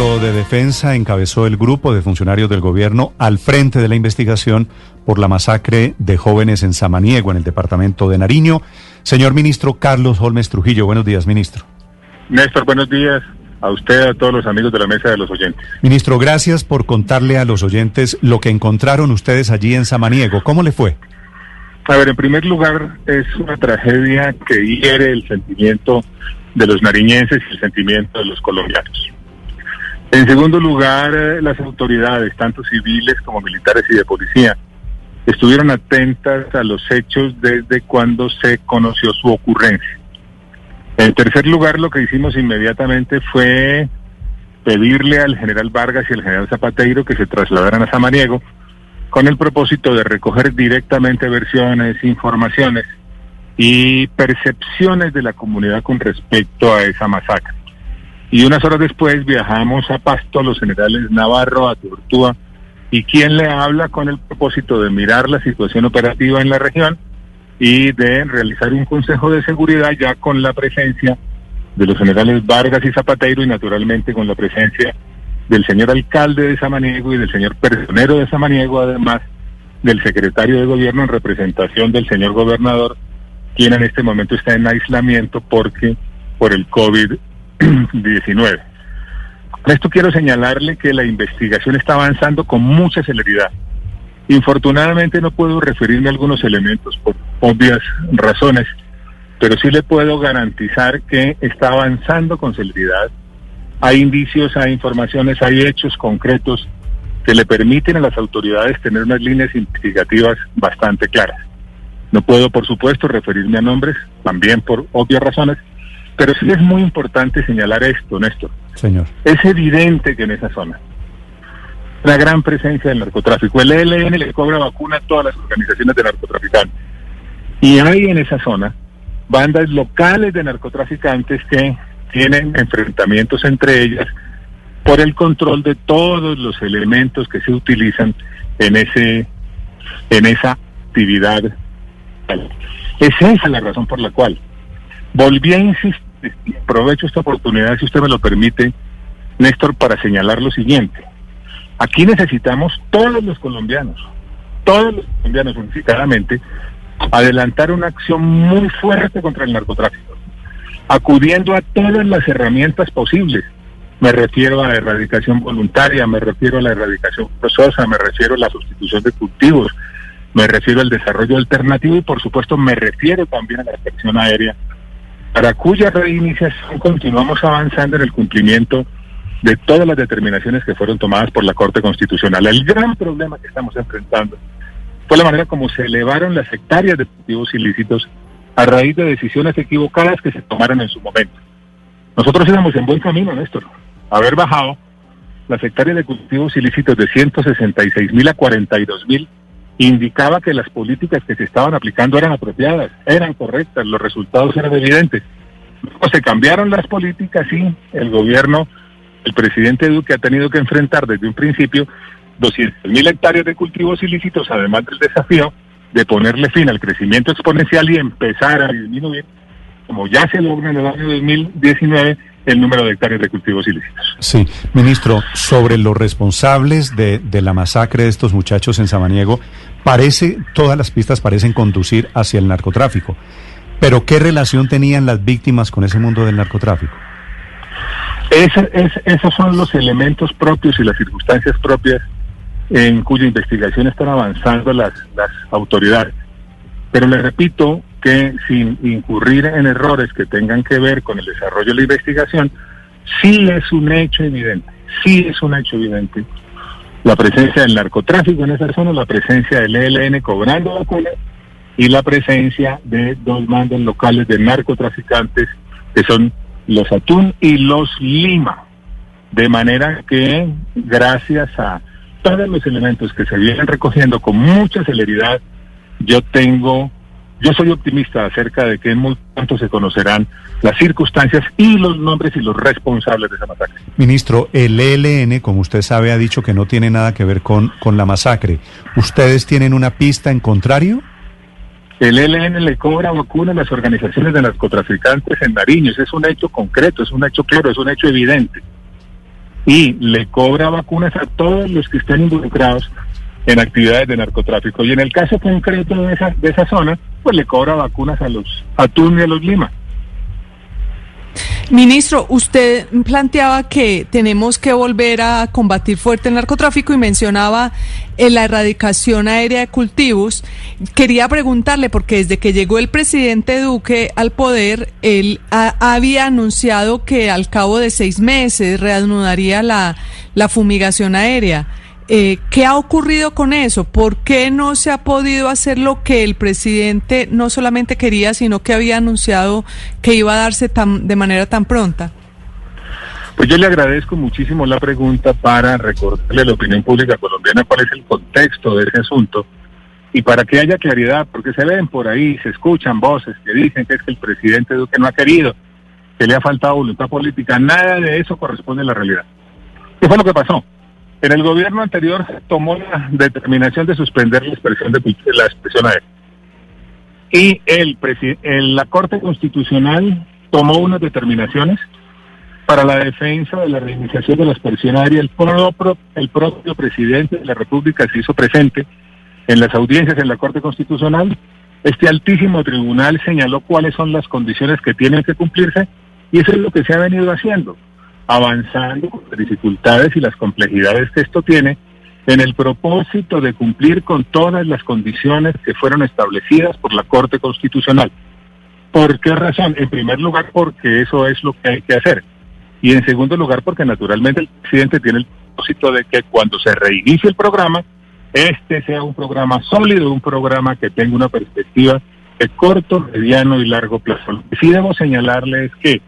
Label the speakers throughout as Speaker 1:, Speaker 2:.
Speaker 1: ministro de Defensa encabezó el grupo de funcionarios del gobierno al frente de la investigación por la masacre de jóvenes en Samaniego, en el departamento de Nariño. Señor ministro Carlos Holmes Trujillo, buenos días, ministro.
Speaker 2: Néstor, buenos días a usted, a todos los amigos de la mesa de los oyentes.
Speaker 1: Ministro, gracias por contarle a los oyentes lo que encontraron ustedes allí en Samaniego. ¿Cómo le fue?
Speaker 2: A ver, en primer lugar, es una tragedia que hiere el sentimiento de los nariñenses y el sentimiento de los colombianos. En segundo lugar, eh, las autoridades, tanto civiles como militares y de policía, estuvieron atentas a los hechos desde cuando se conoció su ocurrencia. En tercer lugar, lo que hicimos inmediatamente fue pedirle al general Vargas y al general Zapateiro que se trasladaran a Samaniego con el propósito de recoger directamente versiones, informaciones y percepciones de la comunidad con respecto a esa masacre. Y unas horas después viajamos a Pasto, los generales Navarro, a Tortúa, y quien le habla con el propósito de mirar la situación operativa en la región y de realizar un consejo de seguridad ya con la presencia de los generales Vargas y Zapateiro y naturalmente con la presencia del señor alcalde de Samaniego y del señor personero de Samaniego, además del secretario de gobierno en representación del señor gobernador, quien en este momento está en aislamiento porque por el COVID-19. Con esto quiero señalarle que la investigación está avanzando con mucha celeridad. Infortunadamente no puedo referirme a algunos elementos por obvias razones, pero sí le puedo garantizar que está avanzando con celeridad. Hay indicios, hay informaciones, hay hechos concretos que le permiten a las autoridades tener unas líneas investigativas bastante claras. No puedo, por supuesto, referirme a nombres, también por obvias razones, pero sí es muy importante señalar esto, Néstor.
Speaker 1: Señor.
Speaker 2: Es evidente que en esa zona la gran presencia del narcotráfico. El ELN le cobra vacuna a todas las organizaciones de narcotraficantes. Y hay en esa zona bandas locales de narcotraficantes que tienen enfrentamientos entre ellas por el control de todos los elementos que se utilizan en ese en esa actividad es esa la razón por la cual volví a insistir, aprovecho esta oportunidad, si usted me lo permite, Néstor, para señalar lo siguiente. Aquí necesitamos todos los colombianos, todos los colombianos unificadamente, adelantar una acción muy fuerte contra el narcotráfico, acudiendo a todas las herramientas posibles. Me refiero a la erradicación voluntaria, me refiero a la erradicación forzosa, me refiero a la sustitución de cultivos, me refiero al desarrollo alternativo y por supuesto me refiero también a la inspección aérea, para cuya reiniciación continuamos avanzando en el cumplimiento de todas las determinaciones que fueron tomadas por la Corte Constitucional. El gran problema que estamos enfrentando fue la manera como se elevaron las hectáreas de cultivos ilícitos a raíz de decisiones equivocadas que se tomaron en su momento. Nosotros íbamos en buen camino, Néstor, haber bajado las hectáreas de cultivos ilícitos de 166 mil a 42 mil indicaba que las políticas que se estaban aplicando eran apropiadas, eran correctas, los resultados eran evidentes. se cambiaron las políticas y el gobierno, el presidente Duque ha tenido que enfrentar desde un principio 200 mil hectáreas de cultivos ilícitos, además del desafío de ponerle fin al crecimiento exponencial y empezar a disminuir, como ya se logra en el año 2019, el número de hectáreas de cultivos ilícitos.
Speaker 1: Sí, ministro, sobre los responsables de, de la masacre de estos muchachos en Samaniego, parece, todas las pistas parecen conducir hacia el narcotráfico. Pero ¿qué relación tenían las víctimas con ese mundo del narcotráfico?
Speaker 2: es, esos son los elementos propios y las circunstancias propias en cuya investigación están avanzando las, las autoridades. Pero le repito que sin incurrir en errores que tengan que ver con el desarrollo de la investigación, sí es un hecho evidente, sí es un hecho evidente la presencia del narcotráfico en esa zona, la presencia del ELN cobrando vacunas y la presencia de dos mandos locales de narcotraficantes que son los Atún y los Lima. De manera que gracias a todos los elementos que se vienen recogiendo con mucha celeridad, yo tengo yo soy optimista acerca de que en muy pronto se conocerán las circunstancias y los nombres y los responsables de esa masacre.
Speaker 1: Ministro, el ELN, como usted sabe, ha dicho que no tiene nada que ver con, con la masacre. ¿Ustedes tienen una pista en contrario?
Speaker 2: El ELN le cobra vacuna a las organizaciones de narcotraficantes en Nariño. es un hecho concreto, es un hecho claro, es un hecho evidente. y le cobra vacunas a todos los que estén involucrados en actividades de narcotráfico. Y en el caso concreto de esa, de esa zona, pues le cobra vacunas a los Atún y a los Lima.
Speaker 3: Ministro, usted planteaba que tenemos que volver a combatir fuerte el narcotráfico y mencionaba en la erradicación aérea de cultivos. Quería preguntarle, porque desde que llegó el presidente Duque al poder, él había anunciado que al cabo de seis meses reanudaría la, la fumigación aérea. Eh, ¿Qué ha ocurrido con eso? ¿Por qué no se ha podido hacer lo que el presidente no solamente quería, sino que había anunciado que iba a darse tan, de manera tan pronta?
Speaker 2: Pues yo le agradezco muchísimo la pregunta para recordarle a la opinión pública colombiana cuál es el contexto de ese asunto y para que haya claridad, porque se ven por ahí, se escuchan voces que dicen que es que el presidente Duque no ha querido, que le ha faltado voluntad política. Nada de eso corresponde a la realidad. ¿Qué fue lo que pasó? En el gobierno anterior tomó la determinación de suspender la expresión de la expresión aérea. Y el en la Corte Constitucional tomó unas determinaciones para la defensa de la reiniciación de la expresión aérea. El propio, el propio presidente de la República se hizo presente en las audiencias en la Corte Constitucional. Este altísimo tribunal señaló cuáles son las condiciones que tienen que cumplirse y eso es lo que se ha venido haciendo avanzando con las dificultades y las complejidades que esto tiene en el propósito de cumplir con todas las condiciones que fueron establecidas por la Corte Constitucional. ¿Por qué razón? En primer lugar, porque eso es lo que hay que hacer. Y en segundo lugar, porque naturalmente el presidente tiene el propósito de que cuando se reinicie el programa, este sea un programa sólido, un programa que tenga una perspectiva de corto, mediano y largo plazo. Lo que sí señalarle es que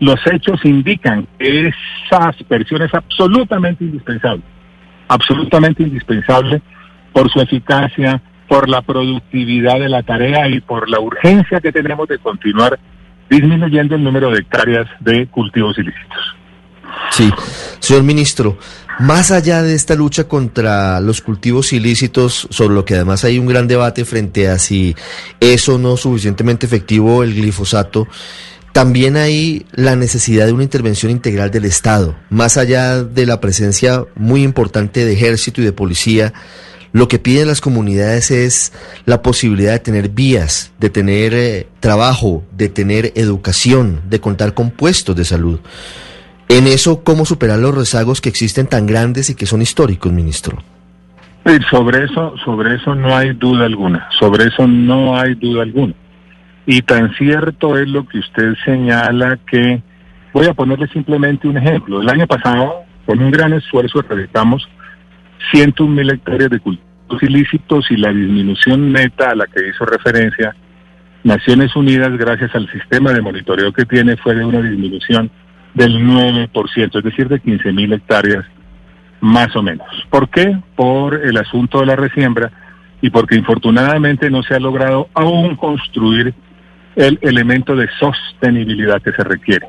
Speaker 2: los hechos indican que esa aspersión es absolutamente indispensable, absolutamente indispensable por su eficacia, por la productividad de la tarea y por la urgencia que tenemos de continuar disminuyendo el número de hectáreas de cultivos ilícitos.
Speaker 4: Sí, señor ministro, más allá de esta lucha contra los cultivos ilícitos, sobre lo que además hay un gran debate frente a si es o no suficientemente efectivo el glifosato, también hay la necesidad de una intervención integral del Estado, más allá de la presencia muy importante de ejército y de policía. Lo que piden las comunidades es la posibilidad de tener vías, de tener eh, trabajo, de tener educación, de contar con puestos de salud. En eso, ¿cómo superar los rezagos que existen tan grandes y que son históricos, ministro?
Speaker 2: Sobre eso, sobre eso no hay duda alguna. Sobre eso no hay duda alguna. Y tan cierto es lo que usted señala que, voy a ponerle simplemente un ejemplo. El año pasado, con un gran esfuerzo, erradicamos 101 mil hectáreas de cultivos ilícitos y la disminución neta a la que hizo referencia Naciones Unidas, gracias al sistema de monitoreo que tiene, fue de una disminución del 9%, es decir, de 15 mil hectáreas más o menos. ¿Por qué? Por el asunto de la resiembra y porque infortunadamente no se ha logrado aún construir el elemento de sostenibilidad que se requiere.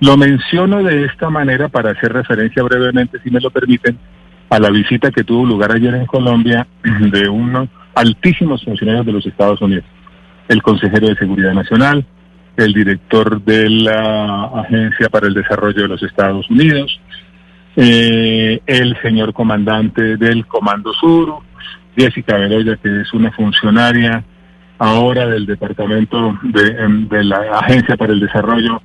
Speaker 2: Lo menciono de esta manera para hacer referencia brevemente, si me lo permiten, a la visita que tuvo lugar ayer en Colombia de unos altísimos funcionarios de los Estados Unidos, el consejero de Seguridad Nacional, el director de la Agencia para el Desarrollo de los Estados Unidos, eh, el señor comandante del Comando Sur, Jessica Bedoya, que es una funcionaria ahora del Departamento em, de, la Agencia para el Desarrollo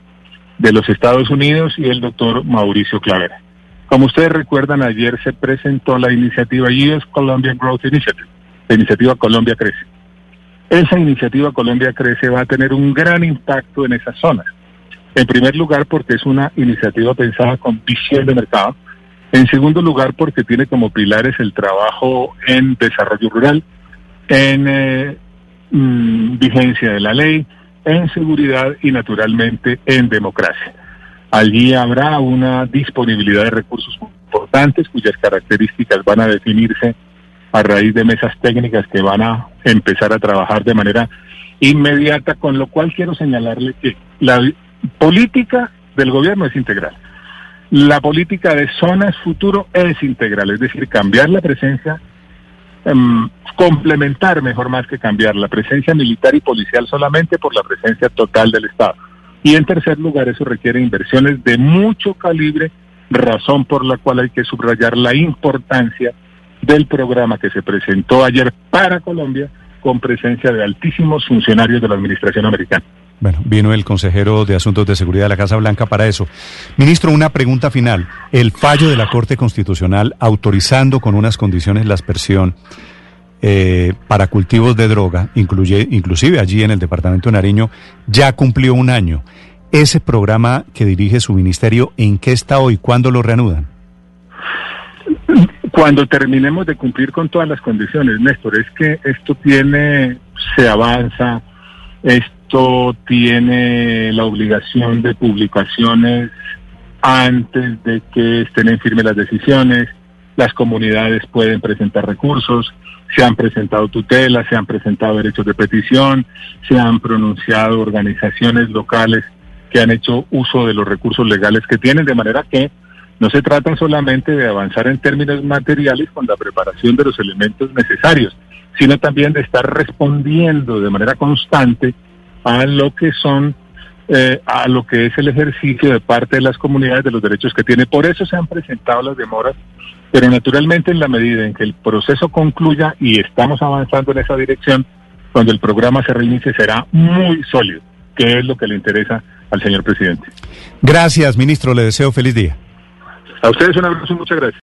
Speaker 2: de los Estados Unidos y el doctor Mauricio Clavera. Como ustedes recuerdan, ayer se presentó la iniciativa US Colombia Growth Initiative, la iniciativa Colombia Crece. Esa iniciativa Colombia Crece va a tener un gran impacto en esas zonas. En primer lugar, porque es una iniciativa pensada con visión de mercado. En segundo lugar, porque tiene como pilares el trabajo en desarrollo rural, en eh, Mm, vigencia de la ley, en seguridad y naturalmente en democracia. Allí habrá una disponibilidad de recursos importantes cuyas características van a definirse a raíz de mesas técnicas que van a empezar a trabajar de manera inmediata, con lo cual quiero señalarle que la política del gobierno es integral. La política de zonas futuro es integral, es decir, cambiar la presencia Em, complementar, mejor más que cambiar, la presencia militar y policial solamente por la presencia total del Estado. Y en tercer lugar, eso requiere inversiones de mucho calibre razón por la cual hay que subrayar la importancia del programa que se presentó ayer para Colombia con presencia de altísimos funcionarios de la administración americana.
Speaker 1: Bueno, vino el consejero de Asuntos de Seguridad de la Casa Blanca para eso. Ministro, una pregunta final. El fallo de la Corte Constitucional autorizando con unas condiciones la aspersión eh, para cultivos de droga, incluye, inclusive allí en el departamento de Nariño, ya cumplió un año. Ese programa que dirige su ministerio, ¿en qué está hoy? ¿Cuándo lo reanudan?
Speaker 2: Cuando terminemos de cumplir con todas las condiciones, Néstor, es que esto tiene, se avanza, tiene la obligación de publicaciones antes de que estén en firme las decisiones, las comunidades pueden presentar recursos, se han presentado tutelas, se han presentado derechos de petición, se han pronunciado organizaciones locales que han hecho uso de los recursos legales que tienen, de manera que no se trata solamente de avanzar en términos materiales con la preparación de los elementos necesarios, sino también de estar respondiendo de manera constante a lo que son eh, a lo que es el ejercicio de parte de las comunidades de los derechos que tiene. Por eso se han presentado las demoras, pero naturalmente en la medida en que el proceso concluya y estamos avanzando en esa dirección, cuando el programa se reinicie será muy sólido, que es lo que le interesa al señor presidente.
Speaker 1: Gracias, ministro. Le deseo feliz día.
Speaker 2: A ustedes un abrazo y muchas gracias.